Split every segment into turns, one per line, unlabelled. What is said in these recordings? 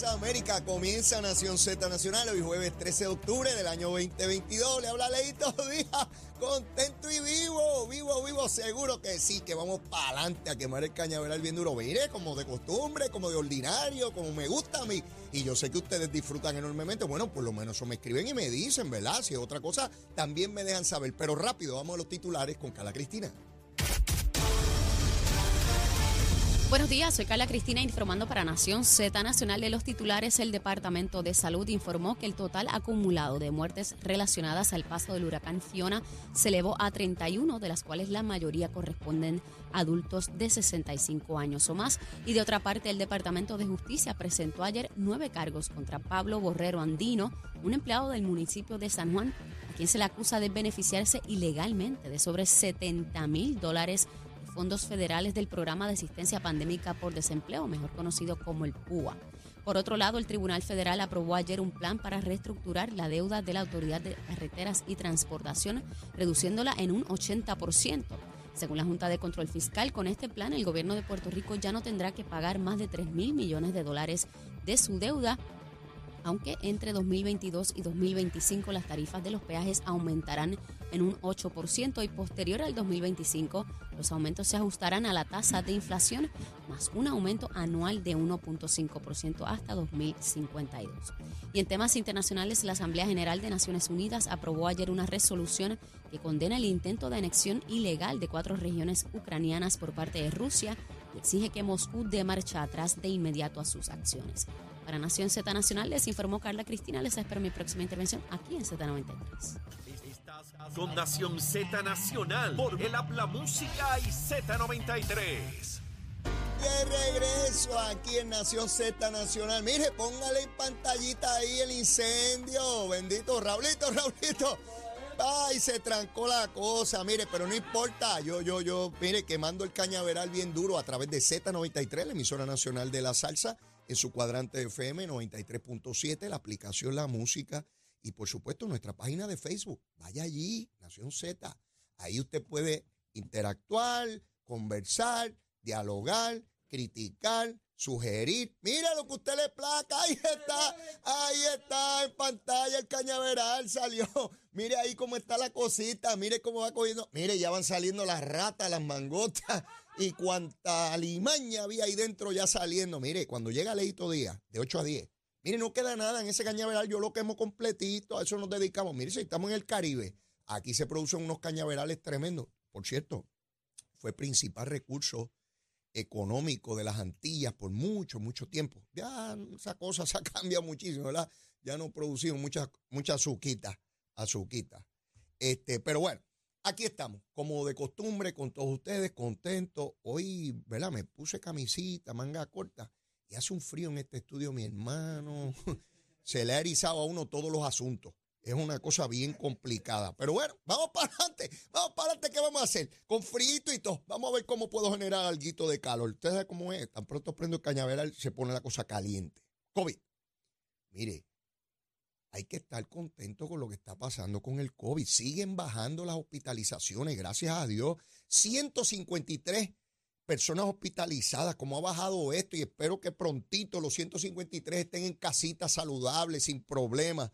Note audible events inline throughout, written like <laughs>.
América. Comienza Nación Z Nacional hoy jueves 13 de octubre del año 2022. Le habla Leito <laughs> Díaz, contento y vivo, vivo, vivo. Seguro que sí, que vamos para adelante a quemar el cañaveral bien duro. Mire, como de costumbre, como de ordinario, como me gusta a mí. Y yo sé que ustedes disfrutan enormemente. Bueno, por lo menos eso me escriben y me dicen, ¿verdad? Si es otra cosa, también me dejan saber. Pero rápido, vamos a los titulares con Carla Cristina.
Buenos días, soy Carla Cristina informando para Nación Z Nacional de los titulares. El Departamento de Salud informó que el total acumulado de muertes relacionadas al paso del huracán Fiona se elevó a 31, de las cuales la mayoría corresponden a adultos de 65 años o más. Y de otra parte, el Departamento de Justicia presentó ayer nueve cargos contra Pablo Borrero Andino, un empleado del municipio de San Juan, a quien se le acusa de beneficiarse ilegalmente de sobre 70 mil dólares fondos federales del Programa de Asistencia Pandémica por Desempleo, mejor conocido como el PUA. Por otro lado, el Tribunal Federal aprobó ayer un plan para reestructurar la deuda de la Autoridad de Carreteras y Transportación, reduciéndola en un 80%. Según la Junta de Control Fiscal, con este plan el gobierno de Puerto Rico ya no tendrá que pagar más de 3 mil millones de dólares de su deuda aunque entre 2022 y 2025 las tarifas de los peajes aumentarán en un 8% y posterior al 2025 los aumentos se ajustarán a la tasa de inflación más un aumento anual de 1.5% hasta 2052. Y en temas internacionales, la Asamblea General de Naciones Unidas aprobó ayer una resolución que condena el intento de anexión ilegal de cuatro regiones ucranianas por parte de Rusia y exige que Moscú dé marcha atrás de inmediato a sus acciones. Para Nación Z Nacional les informó Carla Cristina. Les espero mi próxima intervención aquí en Z93.
Con Nación Z Nacional por el Habla Música y Z93.
De regreso aquí en Nación Z Nacional. Mire, póngale en pantallita ahí el incendio. Bendito Raulito, Raulito. Ay, se trancó la cosa, mire, pero no importa. Yo, yo, yo, mire, quemando el cañaveral bien duro a través de Z93, la emisora nacional de la salsa en su cuadrante FM 93.7, la aplicación La Música y por supuesto nuestra página de Facebook. Vaya allí, Nación Z. Ahí usted puede interactuar, conversar, dialogar, criticar, sugerir. Mira lo que usted le placa. Ahí está, ahí está en pantalla el cañaveral. Salió. Mire ahí cómo está la cosita. Mire cómo va cogiendo. Mire, ya van saliendo las ratas, las mangotas y cuánta alimaña había ahí dentro ya saliendo. Mire, cuando llega Leito Díaz, de 8 a 10, mire, no queda nada en ese cañaveral, yo lo quemo completito, a eso nos dedicamos. Mire, si estamos en el Caribe, aquí se producen unos cañaverales tremendos. Por cierto, fue principal recurso económico de las Antillas por mucho, mucho tiempo. Ya esa cosa <laughs> se ha cambiado muchísimo, ¿verdad? Ya no producimos mucha, mucha azuquita, azuquita. Este, pero bueno, Aquí estamos, como de costumbre, con todos ustedes, contentos. Hoy, ¿verdad? Me puse camisita, manga corta, y hace un frío en este estudio, mi hermano. <laughs> Se le ha erizado a uno todos los asuntos. Es una cosa bien complicada. Pero bueno, vamos para adelante. Vamos para adelante. ¿Qué vamos a hacer? Con frío y todo. Vamos a ver cómo puedo generar algo de calor. Ustedes saben cómo es. Tan pronto prendo el cañaveral, se pone la cosa caliente. COVID. Mire, hay que estar contento con lo que está pasando con el COVID. Siguen bajando las hospitalizaciones, gracias a Dios. 153 personas hospitalizadas, ¿cómo ha bajado esto? Y espero que prontito los 153 estén en casitas saludables, sin problemas.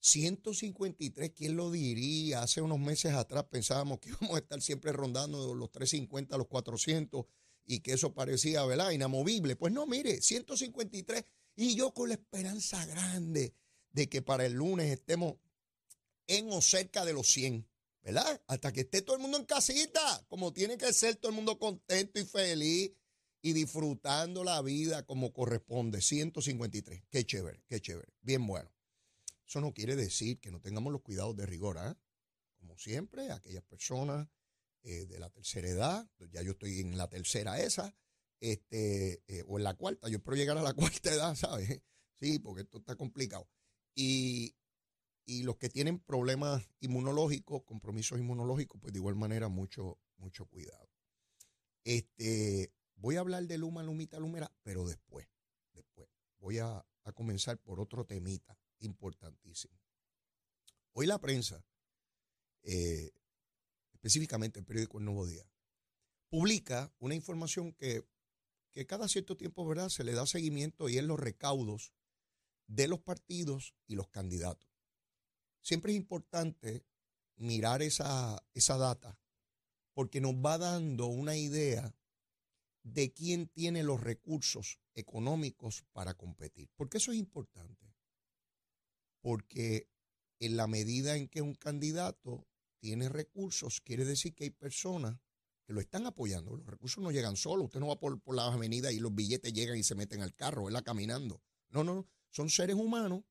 153, ¿quién lo diría? Hace unos meses atrás pensábamos que <laughs> íbamos a estar siempre rondando los 350, los 400 y que eso parecía, ¿verdad? Inamovible. Pues no, mire, 153 y yo con la esperanza grande de que para el lunes estemos en o cerca de los 100, ¿verdad? Hasta que esté todo el mundo en casita, como tiene que ser todo el mundo contento y feliz y disfrutando la vida como corresponde. 153, qué chévere, qué chévere, bien bueno. Eso no quiere decir que no tengamos los cuidados de rigor, ¿ah? Como siempre, aquellas personas eh, de la tercera edad, ya yo estoy en la tercera esa, este, eh, o en la cuarta, yo espero llegar a la <laughs> cuarta edad, ¿sabes? Sí, porque esto está complicado. Y, los que tienen problemas inmunológicos, compromisos inmunológicos, pues de igual manera mucho, mucho cuidado. Este, voy a hablar de Luma, Lumita, Lumera, pero después, después. Voy a, comenzar por otro temita importantísimo. Hoy la prensa, eh, específicamente el periódico El Nuevo Día, publica una información que, que cada cierto tiempo, ¿verdad?, se le da seguimiento y es los recaudos de los partidos y los candidatos. Siempre es importante mirar esa, esa data porque nos va dando una idea de quién tiene los recursos económicos para competir. ¿Por qué eso es importante? Porque en la medida en que un candidato tiene recursos, quiere decir que hay personas que lo están apoyando. Los recursos no llegan solos. Usted no va por, por la avenida y los billetes llegan y se meten al carro, él caminando. No, no, no. Son seres humanos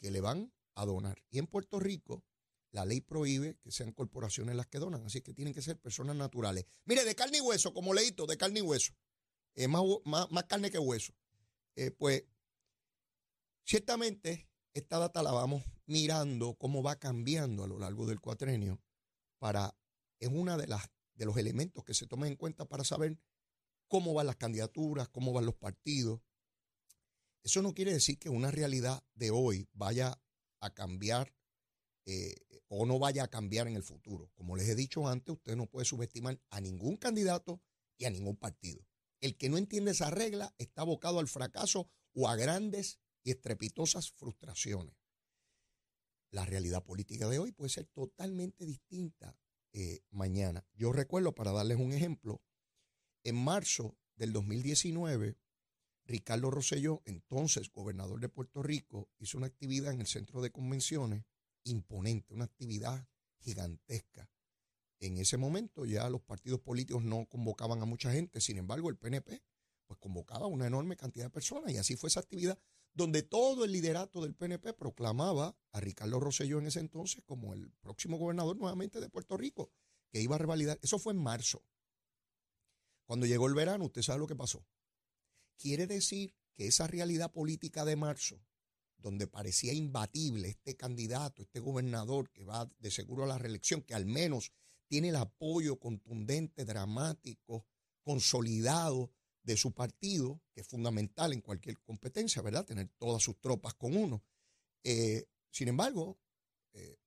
que le van a donar. Y en Puerto Rico, la ley prohíbe que sean corporaciones las que donan, así que tienen que ser personas naturales. Mire, de carne y hueso, como leíto, de carne y hueso. Es más, más, carne que hueso. Eh, pues, ciertamente, esta data la vamos mirando cómo va cambiando a lo largo del cuatrenio para, es una de las de los elementos que se toman en cuenta para saber cómo van las candidaturas, cómo van los partidos. Eso no quiere decir que una realidad de hoy vaya a cambiar eh, o no vaya a cambiar en el futuro. Como les he dicho antes, usted no puede subestimar a ningún candidato y a ningún partido. El que no entiende esa regla está abocado al fracaso o a grandes estrepitosas frustraciones. La realidad política de hoy puede ser totalmente distinta eh, mañana. Yo recuerdo, para darles un ejemplo, en marzo del 2019, Ricardo Rosselló, entonces gobernador de Puerto Rico, hizo una actividad en el centro de convenciones imponente, una actividad gigantesca. En ese momento ya los partidos políticos no convocaban a mucha gente, sin embargo el PNP pues convocaba a una enorme cantidad de personas y así fue esa actividad donde todo el liderato del PNP proclamaba a Ricardo Rosselló en ese entonces como el próximo gobernador nuevamente de Puerto Rico, que iba a revalidar. Eso fue en marzo. Cuando llegó el verano, usted sabe lo que pasó. Quiere decir que esa realidad política de marzo, donde parecía imbatible este candidato, este gobernador que va de seguro a la reelección, que al menos tiene el apoyo contundente, dramático, consolidado de su partido, que es fundamental en cualquier competencia, ¿verdad? Tener todas sus tropas con uno. Eh, sin embargo, eh,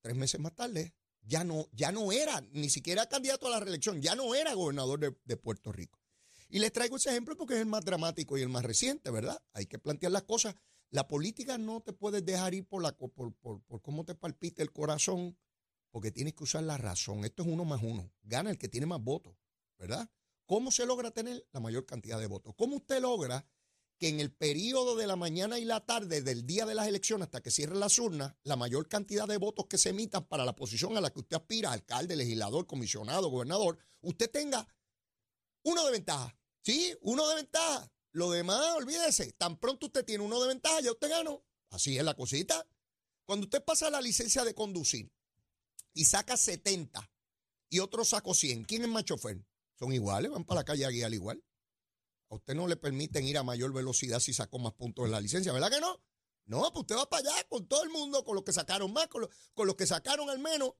tres meses más tarde, ya no, ya no era ni siquiera candidato a la reelección, ya no era gobernador de, Puerto Rico. Y les traigo ese ejemplo porque es el más dramático y el más reciente, ¿verdad? Hay que plantear las cosas. La política no te puedes dejar ir por, la, por, por, por cómo te palpita el corazón, porque tienes que usar la razón. Esto es uno más uno. Gana el que tiene más votos, ¿verdad? ¿Cómo se logra tener la mayor cantidad de votos? ¿Cómo usted logra que en el periodo de la mañana y la tarde del día de las elecciones hasta que cierren las urnas, la mayor cantidad de votos que se emitan para la posición a la que usted aspira, alcalde, legislador, comisionado, gobernador, usted tenga uno de ventaja? ¿Sí? Uno de ventaja. Lo demás, olvídese, tan pronto usted tiene uno de ventaja, ya usted ganó. Así es la cosita. Cuando usted pasa la licencia de conducir y saca 70 y otro sacó 100, ¿quién es más chofer? Son iguales, van para la calle a guiar igual. A usted no le permiten ir a mayor velocidad si sacó más puntos en la licencia, ¿verdad que no? No, pues usted va para allá con todo el mundo, con los que sacaron más, con, los que sacaron al menos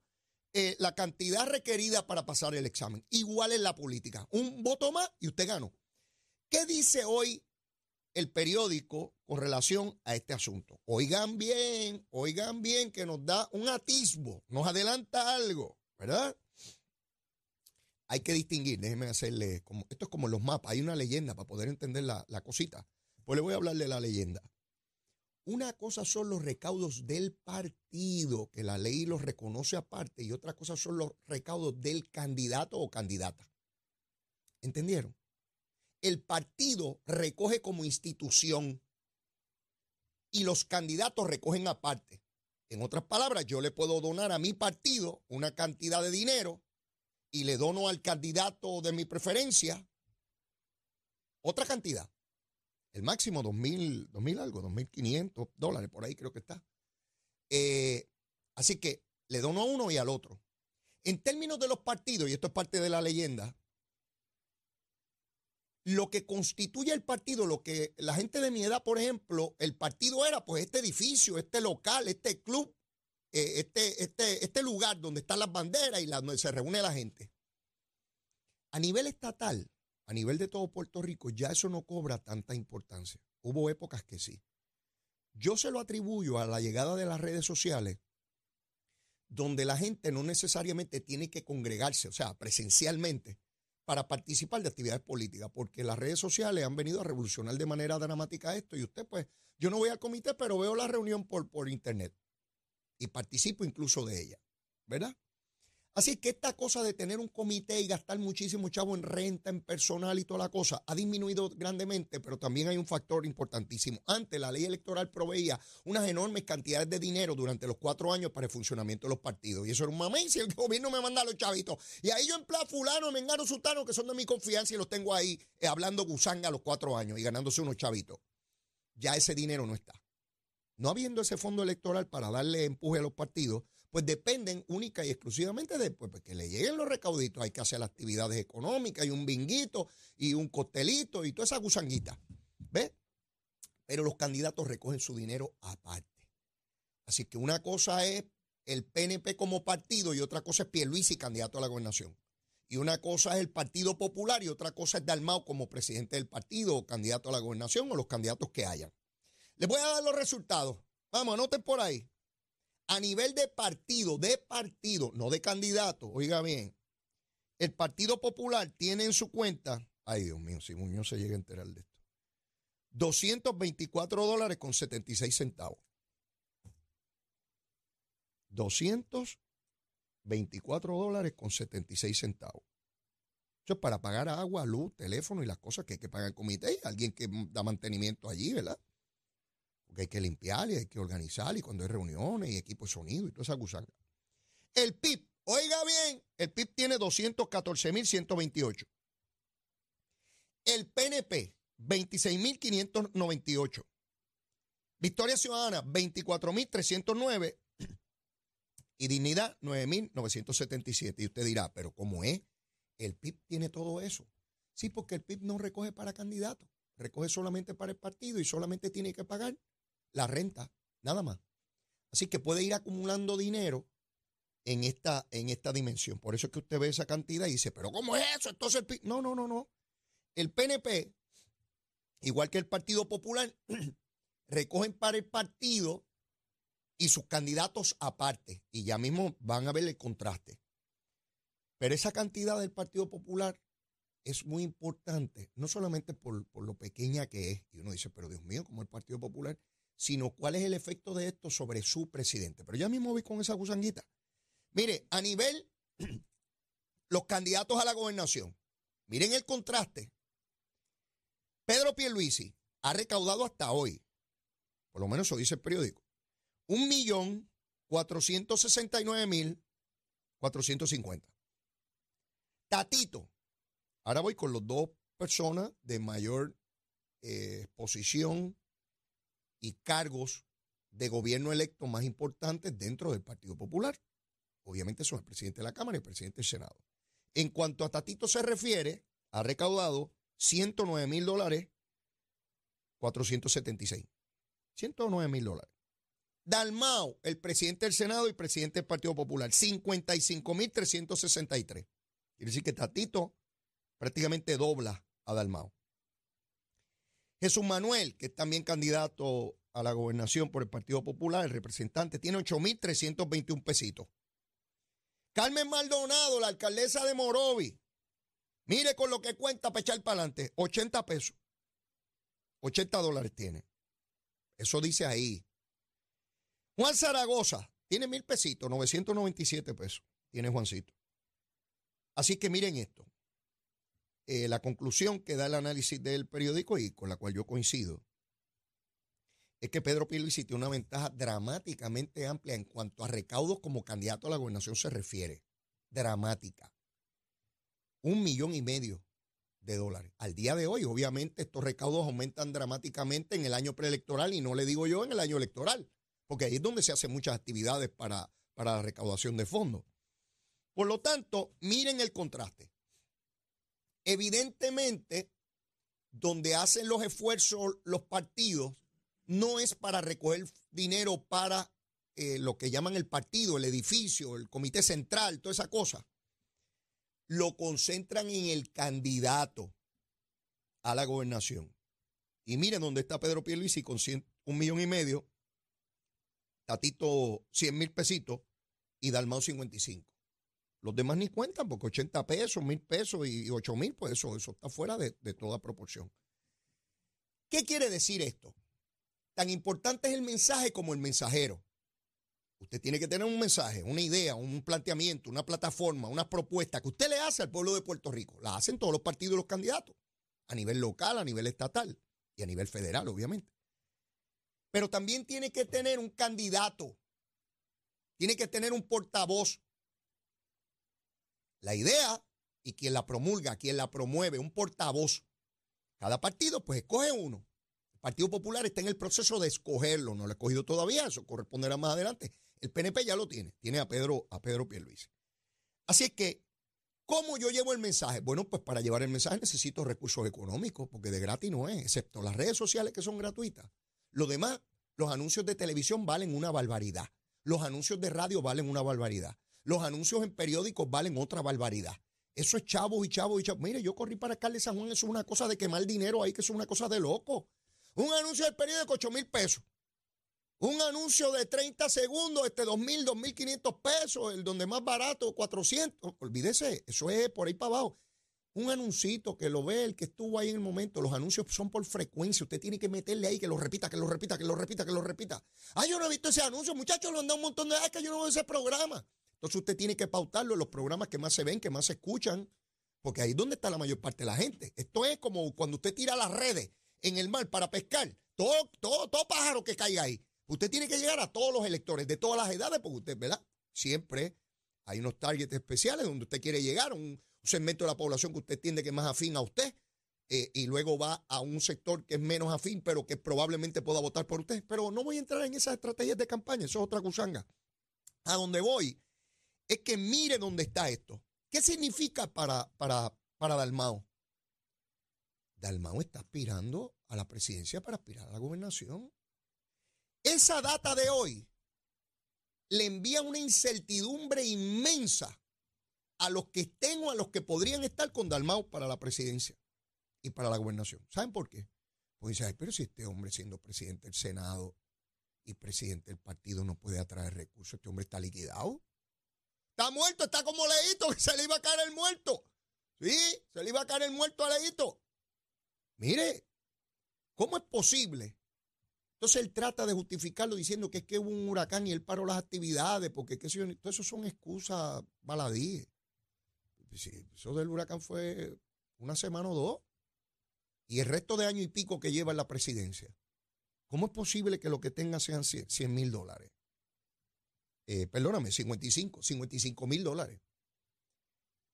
eh, la cantidad requerida para pasar el examen. Igual en la política. Un voto más y usted ganó. ¿Qué dice hoy el periódico con relación a este asunto? Oigan bien, oigan bien que nos da un atisbo, nos adelanta algo, ¿verdad? Hay que distinguir, déjenme hacerle, como, esto es como los mapas, hay una leyenda para poder entender la, la cosita. Pues le voy a hablar de la leyenda. Una cosa son los recaudos del partido, que la ley los reconoce aparte, y otra cosa son los recaudos del candidato o candidata. ¿Entendieron? El partido recoge como institución y los candidatos recogen aparte. En otras palabras, yo le puedo donar a mi partido una cantidad de dinero y le dono al candidato de mi preferencia otra cantidad. El máximo, dos mil, dos mil algo, dos mil quinientos dólares, por ahí creo que está. Eh, así que le dono a uno y al otro. En términos de los partidos, y esto es parte de la leyenda, lo que constituye el partido, lo que la gente de mi edad, por ejemplo, el partido era pues este edificio, este local, este club eh, este, este, este lugar donde están las banderas y donde se reúne la gente. A nivel estatal, a nivel de todo Puerto Rico, ya eso no cobra tanta importancia. Hubo épocas que sí. Yo se lo atribuyo a la llegada de las redes sociales, donde la gente no necesariamente tiene que congregarse, o sea, presencialmente, para participar de actividades políticas, porque las redes sociales han venido a revolucionar de manera dramática esto y usted pues, yo no voy al comité, pero veo la reunión por, por internet y participo incluso de ella, ¿verdad? Así que esta cosa de tener un comité y gastar muchísimo chavo en renta, en personal y toda la cosa, ha disminuido grandemente, pero también hay un factor importantísimo. Antes la ley electoral proveía unas enormes cantidades de dinero durante los cuatro años para el funcionamiento de los partidos. Y eso era un mamey si el <laughs> gobierno me manda a los chavitos. Y ahí yo en plan fulano, mengano, sultano, que son de mi confianza y los tengo ahí eh, hablando gusanga a los cuatro años y ganándose unos chavitos. Ya ese dinero no está. No habiendo ese fondo electoral para darle empuje a los partidos, pues dependen única y exclusivamente de pues, pues, que le lleguen los recauditos. Hay que hacer actividades económicas y un binguito y un costelito y toda esa gusanguita. ¿Ves? Pero los candidatos recogen su dinero aparte. Así que una cosa es el PNP como partido y otra cosa es Pierluisi, candidato a la gobernación. Y una cosa es el Partido Popular y otra cosa es Dalmao como presidente del partido o candidato a la gobernación o los candidatos que hayan. Les voy a dar los resultados. Vamos, anoten por ahí a nivel de partido, de partido, no de candidato, oiga bien, el Partido Popular tiene en su cuenta, ay Dios mío, si Muñoz se llega a enterar de esto, 224 dólares con 76 centavos. 224 dólares con 76 centavos. Eso es para pagar agua, luz, teléfono y las cosas que hay que pagar el comité. Alguien que da mantenimiento allí, ¿verdad? Porque hay que limpiar y hay que organizar y cuando hay reuniones y equipo de sonido y toda esa gusanga. El PIB, oiga bien, el PIB tiene 214.128. El PNP, 26.598. Victoria Ciudadana, 24.309. Y Dignidad, 9.977. Y usted dirá, pero ¿cómo es? El PIB tiene todo eso. Sí, porque el PIB no recoge para candidatos, recoge solamente para el partido y solamente tiene que pagar la renta, nada más. Así que puede ir acumulando dinero en esta, en esta dimensión. Por eso es que usted ve esa cantidad y dice, pero ¿cómo es eso? Entonces, no, no, no, no. El PNP, igual que el Partido Popular, <clears throat> recogen para el partido y sus candidatos aparte. Y ya mismo van a ver el contraste. Pero esa cantidad del Partido Popular es muy importante, no solamente por, por, lo pequeña que es. Y uno dice, pero Dios mío, como el Partido Popular sino cuál es el efecto de esto sobre su presidente. Pero ya mismo voy con esa gusanguita. Mire, a nivel <clears throat> los candidatos a la gobernación, miren el contraste. Pedro Pierluisi ha recaudado hasta hoy, por lo menos eso dice el periódico, un millón cuatrocientos sesenta y nueve mil cuatrocientos cincuenta. Tatito, ahora voy con los dos personas de mayor eh, posición y cargos de gobierno electo más importantes dentro del Partido Popular. Obviamente son el presidente de la Cámara y el presidente del Senado. En cuanto a Tatito se refiere, ha recaudado 109 mil dólares 476. 109 mil dólares. Dalmao, el presidente del Senado y presidente del Partido Popular, 55 mil 363. Quiere decir que Tatito prácticamente dobla a Dalmao. Jesús Manuel, que es también candidato a la gobernación por el Partido Popular, el representante, tiene 8.321 pesitos. Carmen Maldonado, la alcaldesa de Morovi, mire con lo que cuenta para echar para adelante, 80 pesos. 80 dólares tiene. Eso dice ahí. Juan Zaragoza tiene mil pesitos, 997 pesos. Tiene Juancito. Así que miren esto. Eh, la conclusión que da el análisis del periódico y con la cual yo coincido es que Pedro Pierluisi tiene una ventaja dramáticamente amplia en cuanto a recaudos como candidato a la gobernación se refiere. Dramática. Un millón y medio de dólares. Al día de hoy, obviamente, estos recaudos aumentan dramáticamente en el año preelectoral y no le digo yo en el año electoral, porque ahí es donde se hacen muchas actividades para, para la recaudación de fondos. Por lo tanto, miren el contraste. Evidentemente, donde hacen los esfuerzos los partidos, no es para recoger dinero para eh, lo que llaman el partido, el edificio, el comité central, toda esa cosa. Lo concentran en el candidato a la gobernación. Y miren dónde está Pedro Pierluisi con un millón y medio, Tatito 100 mil pesitos y Dalmau 55. Los demás ni cuentan, porque 80 pesos, mil pesos y 8 mil, pues eso, eso está fuera de, de toda proporción. ¿Qué quiere decir esto? Tan importante es el mensaje como el mensajero. Usted tiene que tener un mensaje, una idea, un planteamiento, una plataforma, una propuesta que usted le hace al pueblo de Puerto Rico. La hacen todos los partidos y los candidatos, a nivel local, a nivel estatal y a nivel federal, obviamente. Pero también tiene que tener un candidato, tiene que tener un portavoz. La idea y quien la promulga, quien la promueve, un portavoz. Cada partido pues escoge uno. El Partido Popular está en el proceso de escogerlo, no lo ha escogido todavía, eso corresponderá más adelante. El PNP ya lo tiene, tiene a Pedro, a Pedro Pierluisi. Así es que, ¿cómo yo llevo el mensaje? Bueno, pues para llevar el mensaje necesito recursos económicos, porque de gratis no es, excepto las redes sociales que son gratuitas. Lo demás, los anuncios de televisión valen una barbaridad. Los anuncios de radio valen una barbaridad. Los anuncios en periódicos valen otra barbaridad. Eso es chavos y chavos y chavos. Mire, yo corrí para alcalde de San Juan, eso es una cosa de quemar dinero ahí, que eso es una cosa de loco. Un anuncio del periódico, 8 mil pesos. Un anuncio de 30 segundos, este 2.000, 2.500 pesos, el donde más barato, 400. Olvídese, eso es por ahí para abajo. Un anuncito que lo ve el que estuvo ahí en el momento. Los anuncios son por frecuencia. Usted tiene que meterle ahí que lo repita, que lo repita, que lo repita, que lo repita. Ah, yo no he visto ese anuncio, muchachos, lo han dado un montón de veces que yo no veo ese programa. Entonces usted tiene que pautarlo en los programas que más se ven, que más se escuchan, porque ahí es donde está la mayor parte de la gente. Esto es como cuando usted tira las redes en el mar para pescar. Todo, todo, todo pájaro que caiga ahí. Usted tiene que llegar a todos los electores de todas las edades, porque usted, ¿verdad? Siempre hay unos targets especiales donde usted quiere llegar, un, segmento de la población que usted entiende que es más afín a usted, eh, y luego va a un sector que es menos afín, pero que probablemente pueda votar por usted. Pero no voy a entrar en esas estrategias de campaña, eso es otra cusanga. A donde voy es que mire dónde está esto. ¿Qué significa para, para, para Dalmao? Dalmao está aspirando a la presidencia para aspirar a la gobernación. Esa data de hoy le envía una incertidumbre inmensa a los que estén o a los que podrían estar con Dalmau para la presidencia y para la gobernación. ¿Saben por qué? Pues dice, pero si este hombre siendo presidente del Senado y presidente del partido no puede atraer recursos, este hombre está liquidado. Está muerto, está como leíto, que <laughs> se le iba a caer el muerto. Sí, se le iba a caer el muerto a leíto. Mire, ¿cómo es posible entonces él trata de justificarlo diciendo que es que hubo un huracán y él paró las actividades, porque que eso son excusas baladíes. eso del huracán fue una semana o dos. Y el resto de año y pico que lleva en la presidencia. ¿Cómo es posible que lo que tenga sean 100 mil dólares? Eh, perdóname, 55, 55 mil dólares.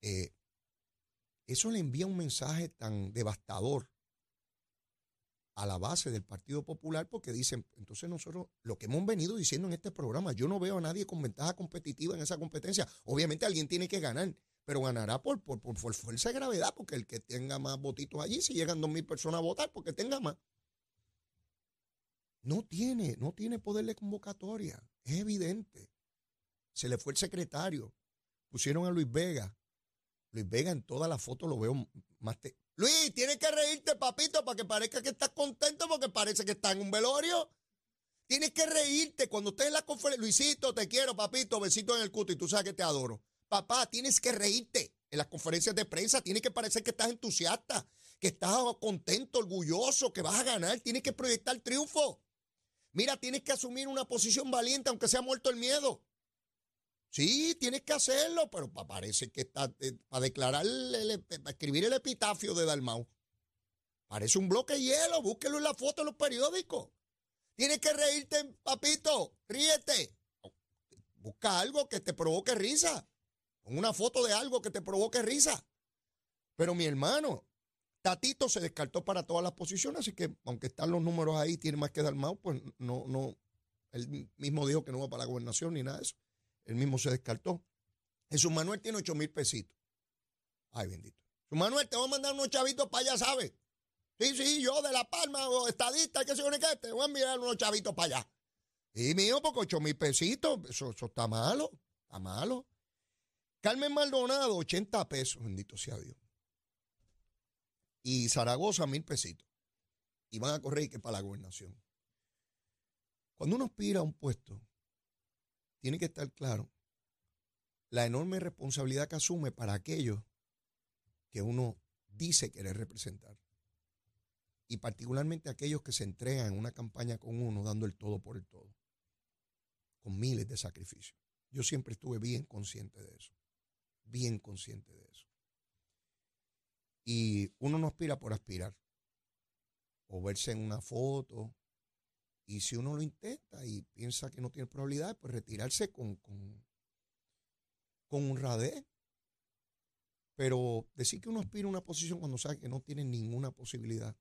Eh, eso le envía un mensaje tan devastador a la base del Partido Popular porque dicen, entonces nosotros, lo que hemos venido diciendo en este programa, yo no veo a nadie con ventaja competitiva en esa competencia. Obviamente alguien tiene que ganar, pero ganará por, por, por, fuerza de gravedad, porque el que tenga más votitos allí, si llegan dos mil personas a votar, porque tenga más. No tiene, no tiene poder de convocatoria, es evidente. Se le fue el secretario, pusieron a Luis Vega. Luis Vega en todas las fotos lo veo más, Luis, tienes que reírte, papito, para que parezca que estás contento porque parece que está en un velorio. Tienes que reírte cuando estés en la conferencia. Luisito, te quiero, papito, besito en el cuto y tú sabes que te adoro. Papá, tienes que reírte en las conferencias de prensa. Tienes que parecer que estás entusiasta, que estás contento, orgulloso, que vas a ganar. Tienes que proyectar triunfo. Mira, tienes que asumir una posición valiente aunque sea muerto el miedo. Sí, tienes que hacerlo, pero parece que está eh, para declarar, para escribir el epitafio de Dalmau. Parece un bloque de hielo, búsquelo en la foto de los periódicos. Tienes que reírte, papito, ríete. Busca algo que te provoque risa. Pon una foto de algo que te provoque risa. Pero mi hermano, Tatito se descartó para todas las posiciones, así que aunque están los números ahí, tiene más que Dalmau, pues no, no, él mismo dijo que no va para la gobernación ni nada de eso. Él mismo se descartó. Jesús Manuel tiene 8 mil pesitos. Ay, bendito. Jesús Manuel, te voy a mandar unos chavitos para allá, ¿sabes? Sí, sí, yo de La Palma, o estadista, que se que te voy a enviar unos chavitos para allá. Y mío, porque 8 mil pesitos, eso, eso está malo, está malo. Carmen Maldonado, 80 pesos, bendito sea Dios. Y Zaragoza, mil pesitos. Y van a correr que para la gobernación. Cuando uno aspira a un puesto, tiene que estar claro la enorme responsabilidad que asume para aquellos que uno dice querer representar. Y particularmente aquellos que se entregan en una campaña con uno dando el todo por el todo, con miles de sacrificios. Yo siempre estuve bien consciente de eso, bien consciente de eso. Y uno no aspira por aspirar, o verse en una foto. Y si uno lo intenta y piensa que no tiene probabilidad, pues retirarse con, con, con honradez. Pero decir que uno aspira a una posición cuando sabe que no tiene ninguna posibilidad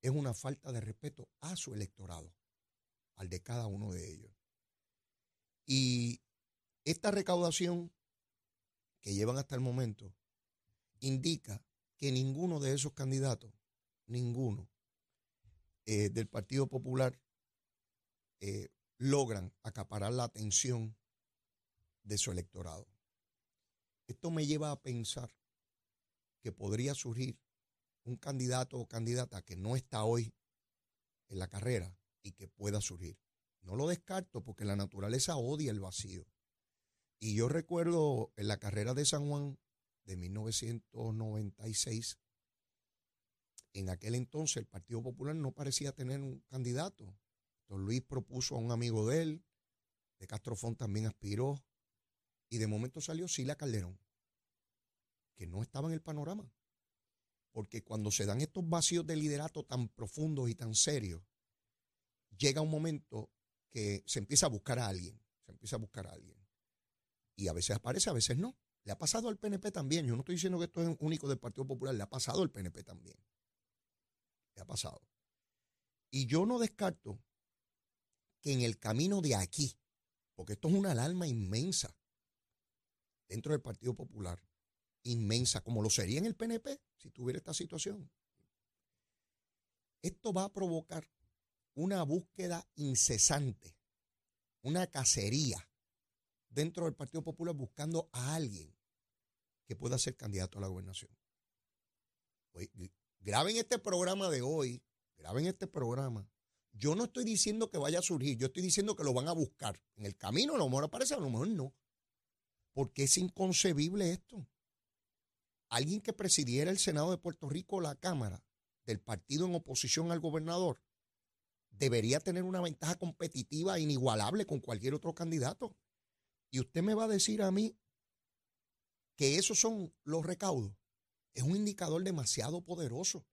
es una falta de respeto a su electorado, al de cada uno de ellos. Y esta recaudación que llevan hasta el momento indica que ninguno de esos candidatos, ninguno eh, del Partido Popular, eh, logran acaparar la atención de su electorado. Esto me lleva a pensar que podría surgir un candidato o candidata que no está hoy en la carrera y que pueda surgir. No lo descarto porque la naturaleza odia el vacío. Y yo recuerdo en la carrera de San Juan de 1996, en aquel entonces el Partido Popular no parecía tener un candidato. Don Luis propuso a un amigo de él, de Castrofón también aspiró, y de momento salió Sila Calderón, que no estaba en el panorama. Porque cuando se dan estos vacíos de liderato tan profundos y tan serios, llega un momento que se empieza a buscar a alguien, se empieza a buscar a alguien. Y a veces aparece, a veces no. Le ha pasado al PNP también. Yo no estoy diciendo que esto es único del Partido Popular, le ha pasado al PNP también. Le ha pasado. Y yo no descarto que en el camino de aquí, porque esto es una alarma inmensa dentro del Partido Popular, inmensa, como lo sería en el PNP si tuviera esta situación. Esto va a provocar una búsqueda incesante, una cacería dentro del Partido Popular buscando a alguien que pueda ser candidato a la gobernación. Pues, graben este programa de hoy, graben este programa. Yo no estoy diciendo que vaya a surgir, yo estoy diciendo que lo van a buscar. En el camino a lo mejor aparece, a lo mejor no. Porque es inconcebible esto. Alguien que presidiera el Senado de Puerto Rico, la Cámara, del partido en oposición al gobernador, debería tener una ventaja competitiva inigualable con cualquier otro candidato. Y usted me va a decir a mí que esos son los recaudos. Es un indicador demasiado poderoso.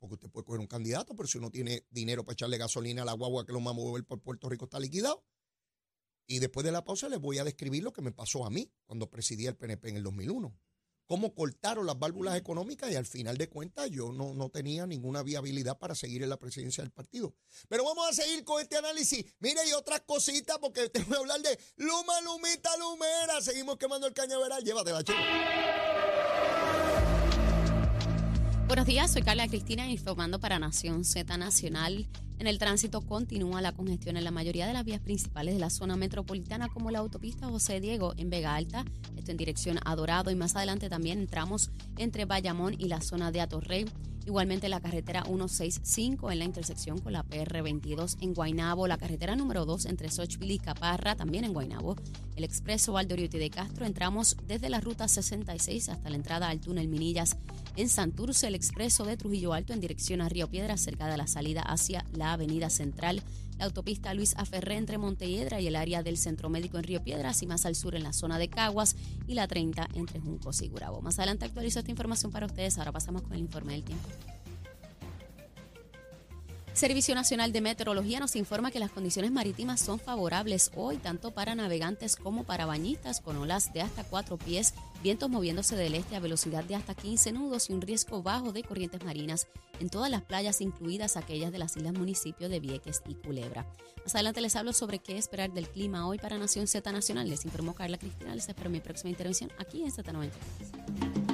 Porque usted puede coger un candidato, pero si uno tiene dinero para echarle gasolina a la guagua que lo va a mover por Puerto Rico está liquidado. Y después de la pausa les voy a describir lo que me pasó a mí cuando presidí el PNP en el 2001. Cómo cortaron las válvulas económicas y al final de cuentas yo no, no tenía ninguna viabilidad para seguir en la presidencia del partido. Pero vamos a seguir con este análisis. Mire, y otras cositas, porque te voy a hablar de Luma, Lumita, Lumera. Seguimos quemando el cañaveral. Llévatela, chico.
Buenos días, soy Carla Cristina informando para Nación Z Nacional. En el tránsito continúa la congestión en la mayoría de las vías principales de la zona metropolitana como la autopista José Diego en Vega Alta, esto en dirección a Dorado y más adelante también entramos entre Bayamón y la zona de Atorrey. Igualmente la carretera 165 en la intersección con la PR22 en Guaynabo, la carretera número 2 entre Sochville y Caparra también en Guaynabo, el expreso Valdoriotti de Castro, entramos desde la ruta 66 hasta la entrada al túnel Minillas en Santurce, el expreso de Trujillo Alto en dirección a Río Piedra cerca de la salida hacia la avenida central la autopista Luis Aferré entre Montelledra y el área del Centro Médico en Río Piedras y más al sur en la zona de Caguas y la 30 entre Juncos y Gurabo. Más adelante actualizo esta información para ustedes. Ahora pasamos con el informe del tiempo. Servicio Nacional de Meteorología nos informa que las condiciones marítimas son favorables hoy tanto para navegantes como para bañistas con olas de hasta cuatro pies, vientos moviéndose del este a velocidad de hasta 15 nudos y un riesgo bajo de corrientes marinas en todas las playas, incluidas aquellas de las islas municipios de Vieques y Culebra. Más adelante les hablo sobre qué esperar del clima hoy para Nación Z Nacional. Les informó Carla Cristina. Les espero mi próxima intervención aquí en Z93.